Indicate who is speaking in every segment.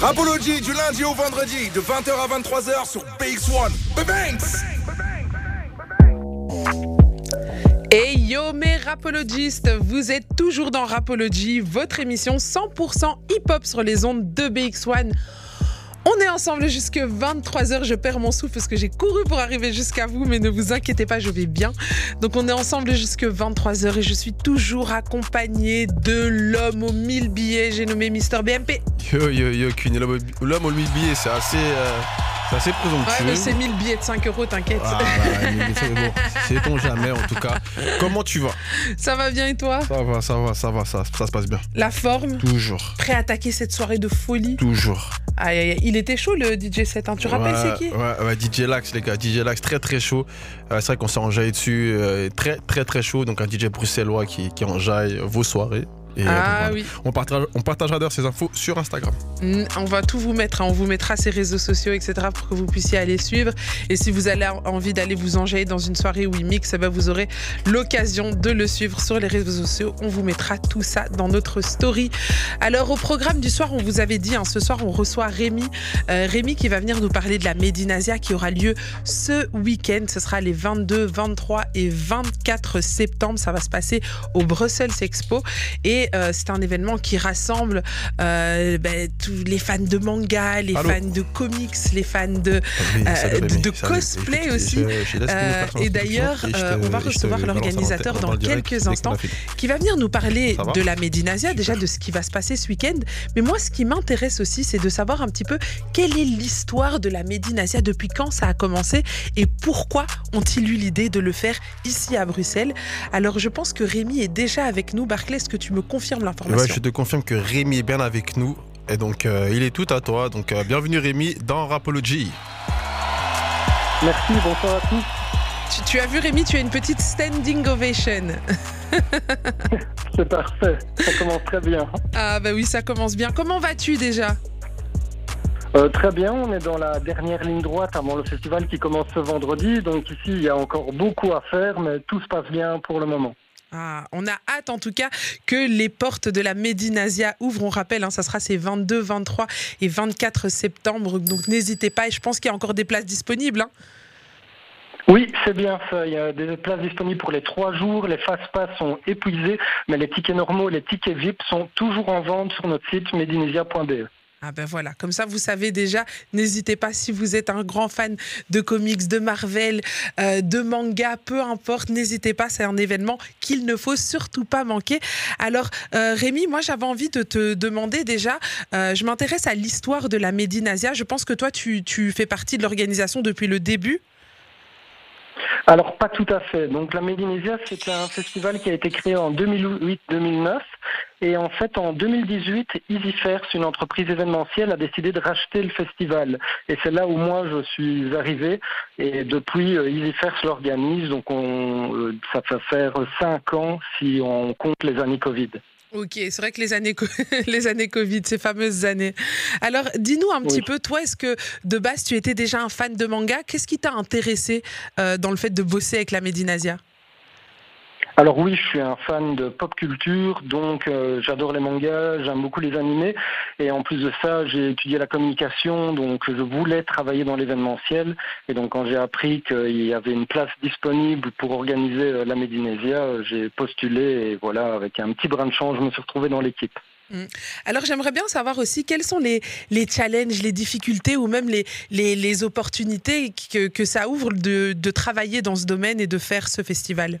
Speaker 1: Rapology du lundi au vendredi de 20h à 23h sur BX1. Banks
Speaker 2: Hey yo mes rapologistes, vous êtes toujours dans Rapology, votre émission 100% hip-hop sur les ondes de BX1. On est ensemble jusque 23h. Je perds mon souffle parce que j'ai couru pour arriver jusqu'à vous, mais ne vous inquiétez pas, je vais bien. Donc on est ensemble jusque 23h et je suis toujours accompagné de l'homme aux 1000 billets. J'ai nommé Mister BMP.
Speaker 3: Yo yo yo, l'homme aux 1000 billets, c'est assez. Euh, c'est assez présomptueux.
Speaker 2: Ouais, mais c'est 1000 billets de 5 euros, t'inquiète.
Speaker 3: Ah, c'est ton jamais en tout cas. Comment tu vas?
Speaker 2: Ça va bien et toi?
Speaker 3: Ça va, ça va, ça va, ça, ça se passe bien.
Speaker 2: La forme?
Speaker 3: Toujours.
Speaker 2: Prêt à attaquer cette soirée de folie?
Speaker 3: Toujours.
Speaker 2: Il était chaud le DJ 7, hein. tu rappelles c'est qui
Speaker 3: ouais, ouais, DJ Lax les gars, DJ Lax très très chaud. Euh, c'est vrai qu'on s'est enjaillé dessus, euh, très très très chaud. Donc un DJ bruxellois qui, qui enjaille vos soirées.
Speaker 2: Et ah oui.
Speaker 3: On, partagera, on partagera d'ailleurs ces infos sur Instagram.
Speaker 2: On va tout vous mettre, hein. on vous mettra ses réseaux sociaux, etc. pour que vous puissiez aller suivre. Et si vous avez envie d'aller vous enjailler dans une soirée où il mixe, eh ben vous aurez l'occasion de le suivre sur les réseaux sociaux. On vous mettra tout ça dans notre story. Alors au programme du soir, on vous avait dit, hein, ce soir on reçoit Rémi. Euh, Rémi qui va venir nous parler de la Médinasia qui aura lieu ce week-end. Ce sera les 22, 23 et 24 septembre. Ça va se passer au Brussels Expo. Et euh, c'est un événement qui rassemble euh, ben, tous les fans de manga, les fans de comics, les fans de, euh, de, cosplay aussi. et d'ailleurs, on va recevoir l'organisateur dans, quelques instants qui va venir nous parler de la Médinasia, déjà de ce qui va se passer ce week-end. Mais moi, ce qui m'intéresse aussi, c'est de savoir un petit peu quelle est l'histoire de la Médinasia, depuis quand ça a commencé et pourquoi ont-ils eu l'idée de le faire ici à Bruxelles. Alors, je pense que Rémi est déjà avec nous. Barclay, est-ce que tu me confirme l'information.
Speaker 3: Ouais, je te confirme que Rémi est bien avec nous. Et donc, euh, il est tout à toi. Donc, euh, bienvenue Rémi dans Rapology.
Speaker 4: Merci, bonsoir à tous.
Speaker 2: Tu, as vu Rémi, tu as une petite standing ovation.
Speaker 4: C'est parfait, ça commence très bien.
Speaker 2: Ah bah oui, ça commence bien. Comment vas-tu déjà?
Speaker 4: Euh, très bien, on est dans la dernière ligne droite avant le festival qui commence ce vendredi. Donc ici, il y a encore beaucoup à faire, mais tout se passe bien pour le moment.
Speaker 2: Ah, on a hâte en tout cas que les portes de la Médinasia ouvrent. On rappelle, hein, ça sera ces 22, 23 et 24 septembre. Donc n'hésitez pas. Et je pense qu'il y a encore des places disponibles. Hein.
Speaker 4: Oui, c'est bien ça. Il y a des places disponibles pour les trois jours. Les fast-pass sont épuisés, mais les tickets normaux, les tickets VIP sont toujours en vente sur notre site medinisia.be.
Speaker 2: Ah ben voilà, comme ça vous savez déjà, n'hésitez pas si vous êtes un grand fan de comics, de Marvel, euh, de manga, peu importe, n'hésitez pas, c'est un événement qu'il ne faut surtout pas manquer. Alors euh, Rémi, moi j'avais envie de te demander déjà, euh, je m'intéresse à l'histoire de la Médinasia, je pense que toi tu, tu fais partie de l'organisation depuis le début.
Speaker 4: Alors pas tout à fait. Donc la Médinésia, c'est un festival qui a été créé en 2008-2009 et en fait en 2018, EasyFairs, une entreprise événementielle, a décidé de racheter le festival. Et c'est là où moi je suis arrivé et depuis euh, EasyFairs l'organise. Donc on, euh, ça fait faire cinq ans si on compte les années Covid.
Speaker 2: Ok, c'est vrai que les années, les années Covid, ces fameuses années. Alors, dis-nous un petit peu, toi, est-ce que de base, tu étais déjà un fan de manga? Qu'est-ce qui t'a intéressé euh, dans le fait de bosser avec la Médinasia
Speaker 4: alors oui, je suis un fan de pop culture, donc euh, j'adore les mangas, j'aime beaucoup les animés, et en plus de ça, j'ai étudié la communication, donc je voulais travailler dans l'événementiel, et donc quand j'ai appris qu'il y avait une place disponible pour organiser euh, la Médinésia, euh, j'ai postulé, et voilà, avec un petit brin de change, je me suis retrouvé dans l'équipe.
Speaker 2: Mmh. Alors j'aimerais bien savoir aussi quels sont les, les challenges, les difficultés ou même les, les, opportunités que, que ça ouvre de, de travailler dans ce domaine et de faire ce festival?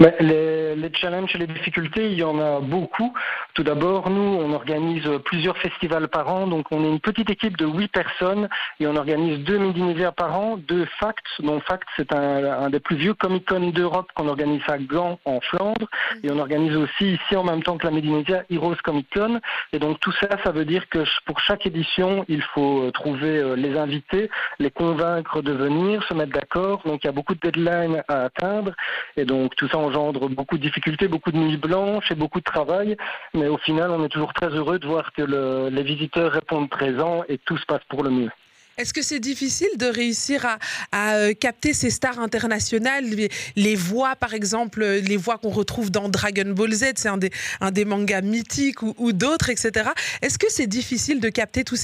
Speaker 4: Mais les, les, challenges et les difficultés, il y en a beaucoup. Tout d'abord, nous, on organise plusieurs festivals par an. Donc, on est une petite équipe de huit personnes et on organise deux midi-univers par an, deux Facts. Donc, Facts, c'est un, un, des plus vieux Comic-Con d'Europe qu'on organise à Gand, en Flandre. Et on organise aussi ici, en même temps que la Médinésia, Heroes Comic-Con. Et donc, tout ça, ça veut dire que pour chaque édition, il faut trouver euh, les invités, les convaincre de venir, se mettre d'accord. Donc, il y a beaucoup de deadlines à atteindre. Et donc, tout ça, engendre beaucoup de difficultés, beaucoup de nuits blanches et beaucoup de travail. Mais au final, on est toujours très heureux de voir que les visiteurs répondent présents et tout se passe pour le mieux.
Speaker 2: Est-ce que c'est difficile de réussir à, capter ces stars internationales, les, voix par exemple, les voix qu'on retrouve dans Dragon Ball Z, c'est un des, mangas mythiques ou, d'autres, etc. Est-ce que c'est difficile de capter toutes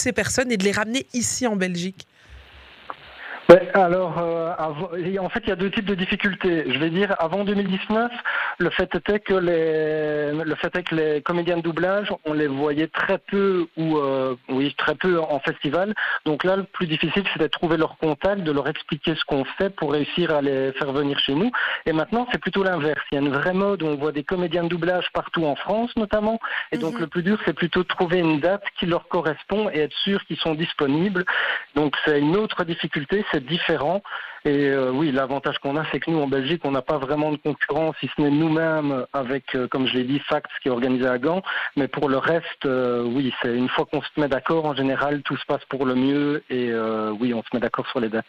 Speaker 2: ces personnes et de les ramener ici en Belgique?
Speaker 4: Alors, euh, en fait, il y a deux types de difficultés. Je vais dire, avant 2019, le fait était que les, le fait est que les comédiens de doublage, on les voyait très peu ou, euh, oui, très peu en festival. Donc là, le plus difficile, c'était de trouver leur contact, de leur expliquer ce qu'on fait pour réussir à les faire venir chez nous. Et maintenant, c'est plutôt l'inverse. Il y a une vraie mode où on voit des comédiens de doublage partout en France, notamment. Et donc, mhm. le plus dur, c'est plutôt de trouver une date qui leur correspond et être sûr qu'ils sont disponibles. Donc, c'est une autre difficulté, différent. Et euh, oui, l'avantage qu'on a, c'est que nous, en Belgique, on n'a pas vraiment de concurrence, si ce n'est nous-mêmes avec, euh, comme je l'ai dit, Facts qui est organisé à Gand. Mais pour le reste, euh, oui, c'est une fois qu'on se met d'accord, en général, tout se passe pour le mieux. Et oui, on se met d'accord sur les dates.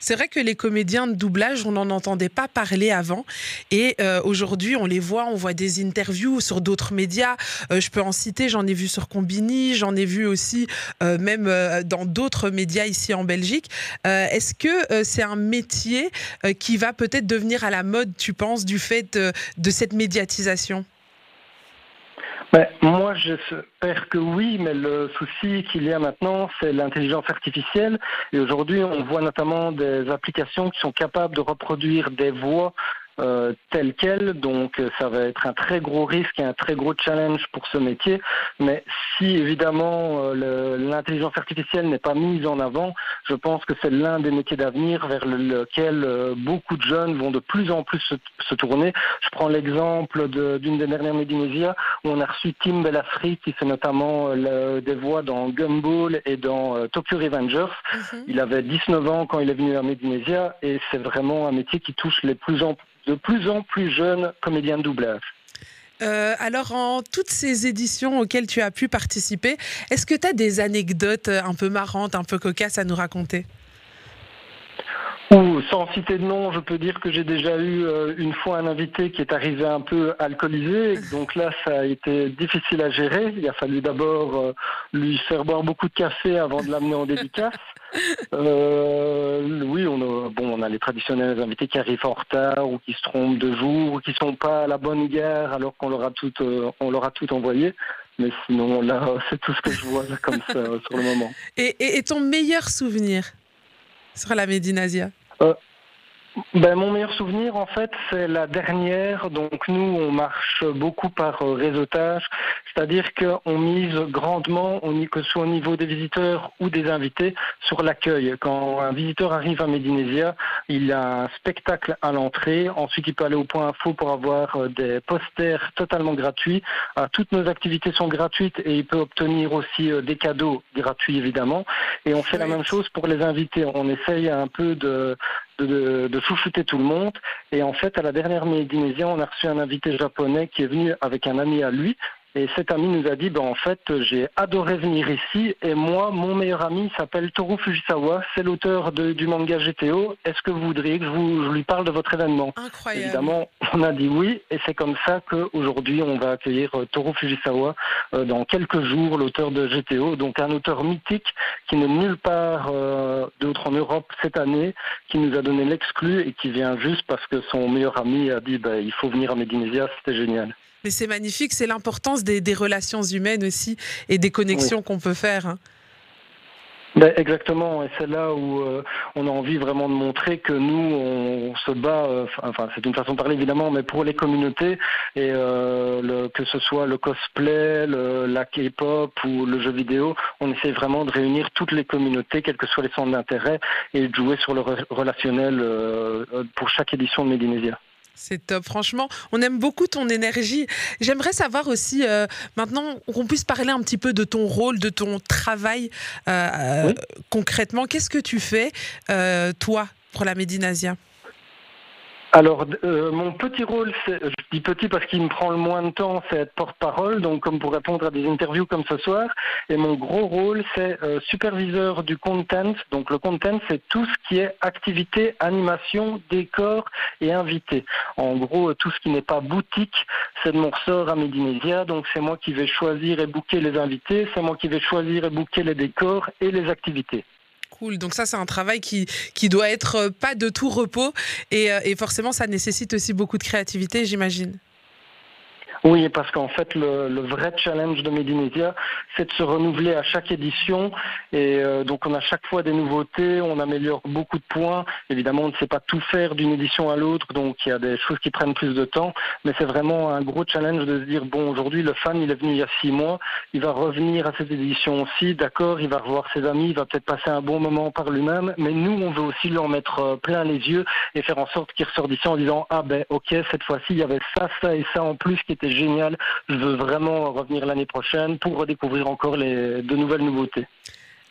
Speaker 2: C'est vrai que les comédiens de doublage, on n'en entendait pas parler avant. Et aujourd'hui, on les voit, on voit des interviews sur d'autres médias. je peux en citer, j'en ai vu sur Combini, j'en ai vu aussi même dans d'autres médias ici en Belgique. Est-ce que c'est un métier euh, qui va peut-être devenir à la mode, tu penses, du fait de, cette médiatisation?
Speaker 4: Ben, moi, j'espère que oui, mais le souci qu'il y a maintenant, c'est l'intelligence artificielle. Et aujourd'hui, on voit notamment des applications qui sont capables de reproduire des voix euh, tel quel. Donc euh, ça va être un très gros risque et un très gros challenge pour ce métier. Mais si évidemment euh, l'intelligence artificielle n'est pas mise en avant, je pense que c'est l'un des métiers d'avenir vers lequel beaucoup de jeunes vont de plus en plus se, tourner. Je prends l'exemple d'une des dernières Médinésia où on a reçu Tim Belafri qui fait notamment des voix dans Gumball et dans Tokyo Revengers. Mhm. Il avait 19 ans quand il est venu à Médinésia et c'est vraiment un métier qui touche les plus en de plus en plus jeunes comédiens de doublage.
Speaker 2: Euh, alors, en toutes ces éditions auxquelles tu as pu participer, est-ce que tu as des anecdotes un peu marrantes, un peu cocasses à nous raconter?
Speaker 4: Ou sans citer de nom, je peux dire que j'ai déjà eu euh, une fois un invité qui est arrivé un peu alcoolisé. Donc là, ça a été difficile à gérer. Il a fallu d'abord euh, lui faire boire beaucoup de café avant de l'amener en dédicace. Euh, oui, on a, bon, on a les traditionnels invités qui arrivent en retard ou qui se trompent de jour ou qui sont pas à la bonne gare alors qu'on leur a tout, on leur a tout envoyé. Mais sinon, là, c'est tout ce que je vois comme ça sur le moment.
Speaker 2: Et, et ton meilleur souvenir? Sur la Médinasia
Speaker 4: euh, ben, mon meilleur souvenir, en fait, c'est la dernière. Donc, nous, on marche beaucoup par euh, réseautage, c'est-à-dire qu'on mise grandement, que ce soit au niveau des visiteurs ou des invités, sur l'accueil. Quand un visiteur arrive à Médinésia, il a un spectacle à l'entrée. Ensuite, il peut aller au point info pour avoir euh, des posters totalement gratuits. toutes nos activités sont gratuites et il peut obtenir aussi des cadeaux gratuits, évidemment. Et on fait la même chose pour les invités. On essaye un peu de de, de chouchouter tout le monde. Et en fait, à la dernière Médinésia, on a reçu un invité japonais qui est venu avec un ami à lui et cet ami nous a dit, ben, en fait, j'ai adoré venir ici. Et moi, mon meilleur ami s'appelle Toru Fujisawa. C'est l'auteur du manga GTO. Est-ce que vous voudriez que je, vous, lui parle de votre événement?
Speaker 2: Incroyable.
Speaker 4: Évidemment, on a dit oui. Et c'est comme ça qu'aujourd'hui, on va accueillir euh, Toru Fujisawa euh, dans quelques jours, l'auteur de GTO. Donc un auteur mythique qui n'est nulle part euh, d'autre en Europe cette année, qui nous a donné l'exclu et qui vient juste parce que son meilleur ami a dit, ben, il faut venir à Médinésia. C'était génial.
Speaker 2: Mais c'est magnifique, c'est l'importance des, relations humaines aussi et des connexions qu'on peut faire. Hein.
Speaker 4: Ben, exactement, et c'est là où euh, on a envie vraiment de montrer que nous, on, se bat, euh, enfin c'est une façon de parler évidemment, mais pour les communautés, et euh, que ce soit le cosplay, la K-pop ou le jeu vidéo, on essaie vraiment de réunir toutes les communautés, quels que soient les centres d'intérêt, et de jouer sur le relationnel pour chaque édition de Médinésia.
Speaker 2: C'est top, franchement. On aime beaucoup ton énergie. J'aimerais savoir aussi, euh, maintenant, qu'on puisse parler un petit peu de ton rôle, de ton travail euh, euh, concrètement. Qu'est-ce que tu fais, toi, pour la Médinasia
Speaker 4: alors, euh, mon petit rôle, je dis petit parce qu'il me prend le moins de temps, c'est être porte-parole, donc comme pour répondre à des interviews comme ce soir. Et mon gros rôle, c'est euh, superviseur du content. Donc le content, c'est tout ce qui est activité, animation, décor et invité. En gros, tout ce qui n'est pas boutique, c'est de mon ressort à Medinesia. Donc c'est moi qui vais choisir et booker les invités, c'est moi qui vais choisir et booker les décors et les activités.
Speaker 2: Cool. Donc ça, c'est un travail qui, qui doit être euh, pas de tout repos et, euh, et forcément, ça nécessite aussi beaucoup de créativité, j'imagine.
Speaker 4: Oui, parce qu'en fait, le, le, vrai challenge de Medinesia, c'est de se renouveler à chaque édition. Et euh, donc, on a chaque fois des nouveautés, on améliore beaucoup de points. Évidemment, on ne sait pas tout faire d'une édition à l'autre, donc il y a des choses qui prennent plus de temps. Mais c'est vraiment un gros challenge de se dire, bon, aujourd'hui, le fan, il est venu il y a six mois, il va revenir à cette édition aussi, d'accord, il va revoir ses amis, il va peut-être passer un bon moment par lui-même. Mais nous, on veut aussi lui mettre euh, plein les yeux et faire en sorte qu'il ressort d'ici en disant, ah ben, ok, cette fois-ci, il y avait ça, ça et ça en plus qui était génial. Je veux vraiment revenir l'année prochaine pour redécouvrir encore les, de nouvelles nouveautés.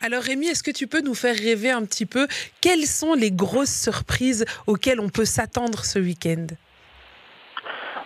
Speaker 2: Alors Rémi, est-ce que tu peux nous faire rêver un petit peu? Quelles sont les grosses surprises auxquelles on peut s'attendre ce week-end?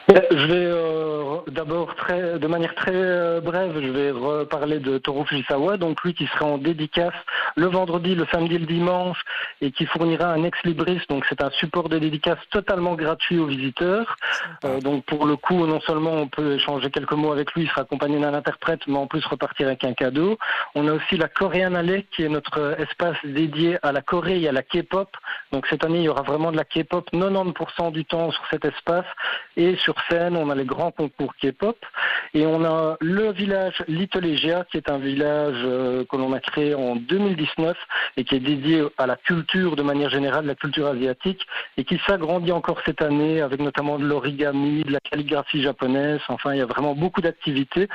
Speaker 4: Je vais euh, d'abord très, de manière très euh, brève, je vais reparler de Toru Fujisawa, donc lui qui sera en dédicace le vendredi, le samedi, le dimanche, et qui fournira un ex libris, donc c'est un support de dédicace totalement gratuit aux visiteurs. Euh, donc pour le coup, non seulement on peut échanger quelques mots avec lui, il sera accompagné d'un interprète, mais en plus repartir avec un cadeau. On a aussi la Korean Alley, qui est notre espace dédié à la Corée et à la K-pop. Donc cette année, il y aura vraiment de la K-pop 90% du temps sur cet espace, et sur scène, on a les grands concours K-pop et on a le village Little qui est un village euh, que l'on a créé en 2019 et qui est dédié à la culture de manière générale, la culture asiatique et qui s'agrandit encore cette année avec notamment de l'origami, de la calligraphie japonaise. Enfin, il y a vraiment beaucoup d'activités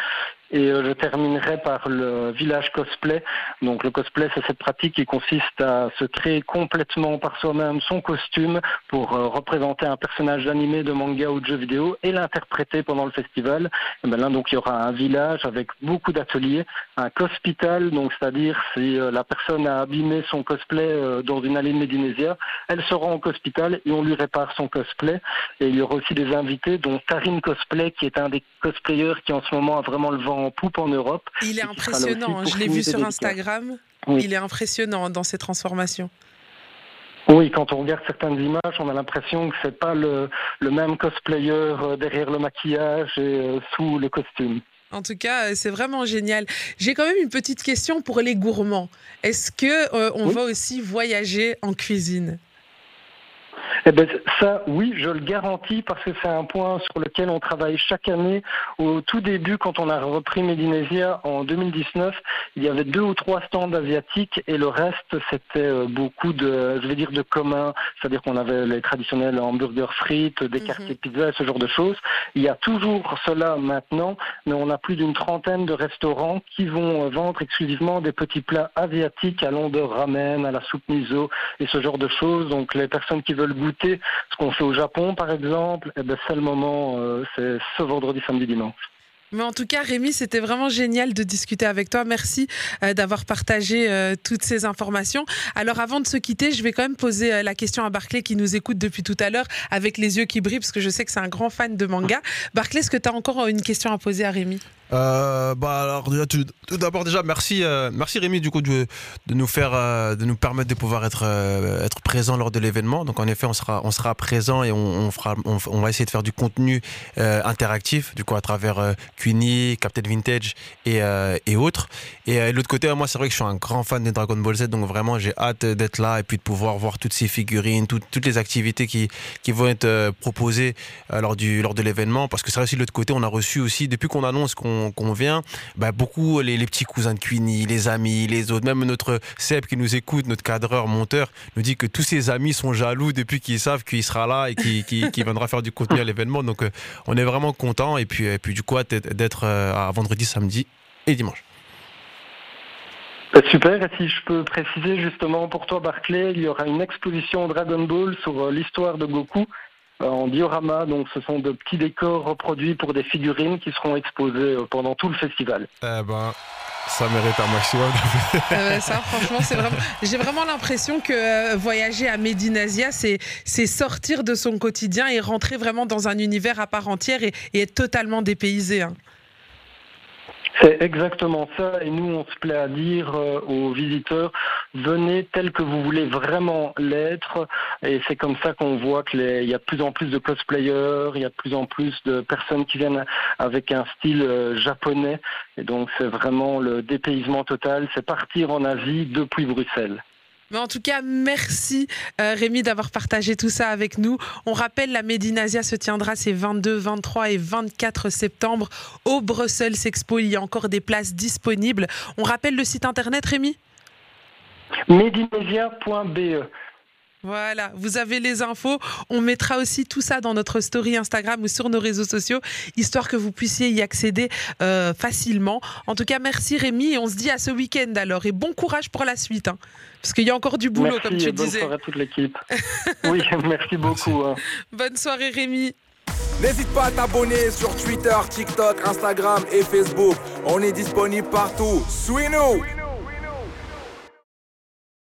Speaker 4: et euh, je terminerai par le village cosplay. Donc le cosplay, c'est cette pratique qui consiste à se créer complètement par soi-même son costume pour euh, représenter un personnage d'animé, de manga ou de jeu vidéo et l'interpréter pendant le festival. Ben donc il y aura un village avec beaucoup d'ateliers, un cospital, donc c'est-à-dire si euh, la personne a abîmé son cosplay dans une allée de Médinésia, elle se rend au cospital et on lui répare son cosplay. Et il y aura aussi des invités, dont Karine Cosplay, qui est un des cosplayers qui en ce moment a vraiment le vent en poupe en Europe.
Speaker 2: Il est impressionnant, je l'ai vu sur Instagram. Il est impressionnant dans ses transformations.
Speaker 4: Oui, quand on regarde certaines images, on a l'impression que c'est pas le, le, même cosplayer euh, derrière le maquillage et euh, sous le costume.
Speaker 2: En tout cas, euh, c'est vraiment génial. J'ai quand même une petite question pour les gourmands. Est-ce que euh, on oui. va aussi voyager en cuisine?
Speaker 4: Eh ben, ça, oui, je le garantis parce que c'est un point sur lequel on travaille chaque année. Au tout début, quand on a repris Médinésia en 2019, il y avait deux ou trois stands asiatiques et le reste, c'était euh, beaucoup de, je vais dire, de commun. C'est-à-dire qu'on avait les traditionnels hamburgers frites, des quartiers mm -hmm. pizza, ce genre de choses. Il y a toujours cela maintenant, mais on a plus d'une trentaine de restaurants qui vont euh, vendre exclusivement des petits plats asiatiques allant de ramen à la soupe miso et ce genre de choses. Donc les personnes qui veulent goûter ce qu'on fait au Japon, par exemple, eh ben, c'est le moment, euh, c'est ce vendredi, samedi, dimanche.
Speaker 2: Mais en tout cas, Rémi, c'était vraiment génial de discuter avec toi. Merci euh, d'avoir partagé euh, toutes ces informations. Alors, avant de se quitter, je vais quand même poser euh, la question à Barclay qui nous écoute depuis tout à l'heure avec les yeux qui brillent parce que je sais que c'est un grand fan de manga. Barclay, est-ce que tu as encore une question à poser à Rémi?
Speaker 3: Bah alors tout, d'abord déjà merci merci Rémi du coup de, nous faire de nous permettre de pouvoir être être présent lors de l'événement donc en effet on sera on présent et on, on va essayer de faire du contenu interactif du coup à travers Cuny, Captain Vintage et, euh, et autres et euh, de l'autre côté moi c'est vrai que je suis un grand fan de Dragon Ball Z donc vraiment j'ai hâte d'être là et puis de pouvoir voir toutes ces figurines tout, toutes les activités qui qui vont être euh, proposées lors du lors de l'événement parce que c'est aussi de l'autre côté on a reçu aussi depuis qu'on annonce qu'on qu vient, bah, beaucoup les, les, petits cousins de Queenie, les amis, les autres, même notre Seb qui nous écoute, notre cadreur, monteur, nous dit que tous ses amis sont jaloux depuis qu'ils savent qu'il sera là et qu'il qu qu viendra faire du contenu à l'événement. Donc on est vraiment content et puis, et puis du coup d'être euh, à vendredi, samedi et dimanche.
Speaker 4: Bah, super, et si je peux préciser justement pour toi Barclay, il y aura une exposition Dragon Ball sur euh, l'histoire de Goku en diorama. Donc, ce sont de petits décors reproduits pour des figurines qui seront exposées euh, pendant tout le festival.
Speaker 3: Eh ben, Ça mérite un maximum.
Speaker 2: Euh, ça, franchement, c'est vraiment. J'ai vraiment l'impression que euh, voyager à Médinasia, c'est c'est sortir de son quotidien et rentrer vraiment dans un univers à part entière et, et être totalement dépaysé. hein.
Speaker 4: C'est exactement ça, et nous on se plaît à dire euh, aux visiteurs, venez tel que vous voulez vraiment l'être, et c'est comme ça qu'on voit qu'il y a de plus en plus de cosplayers, il y a de plus en plus de personnes qui viennent avec un style euh, japonais, et donc c'est vraiment le dépaysement total, c'est partir en Asie depuis Bruxelles.
Speaker 2: Mais en tout cas, merci euh, Rémi d'avoir partagé tout ça avec nous. On rappelle, la Médinasia se tiendra ces 22, 23 et 24 septembre au Brussels Expo. Il y a encore des places disponibles. On rappelle le site internet, Rémi?
Speaker 4: Medinesia.be
Speaker 2: Voilà, vous avez les infos. On mettra aussi tout ça dans notre story Instagram ou sur nos réseaux sociaux, histoire que vous puissiez y accéder euh, facilement. En tout cas, merci Rémi et on se dit à ce week-end alors. Et bon courage pour la suite, hein, parce qu'il y a encore du boulot,
Speaker 4: Merci
Speaker 2: comme tu
Speaker 4: et bonne
Speaker 2: disais.
Speaker 4: soirée à toute l'équipe. oui, merci beaucoup. hein.
Speaker 2: Bonne soirée Rémi.
Speaker 1: N'hésite pas à t'abonner sur Twitter, TikTok, Instagram et Facebook. On est disponible partout. Suis-nous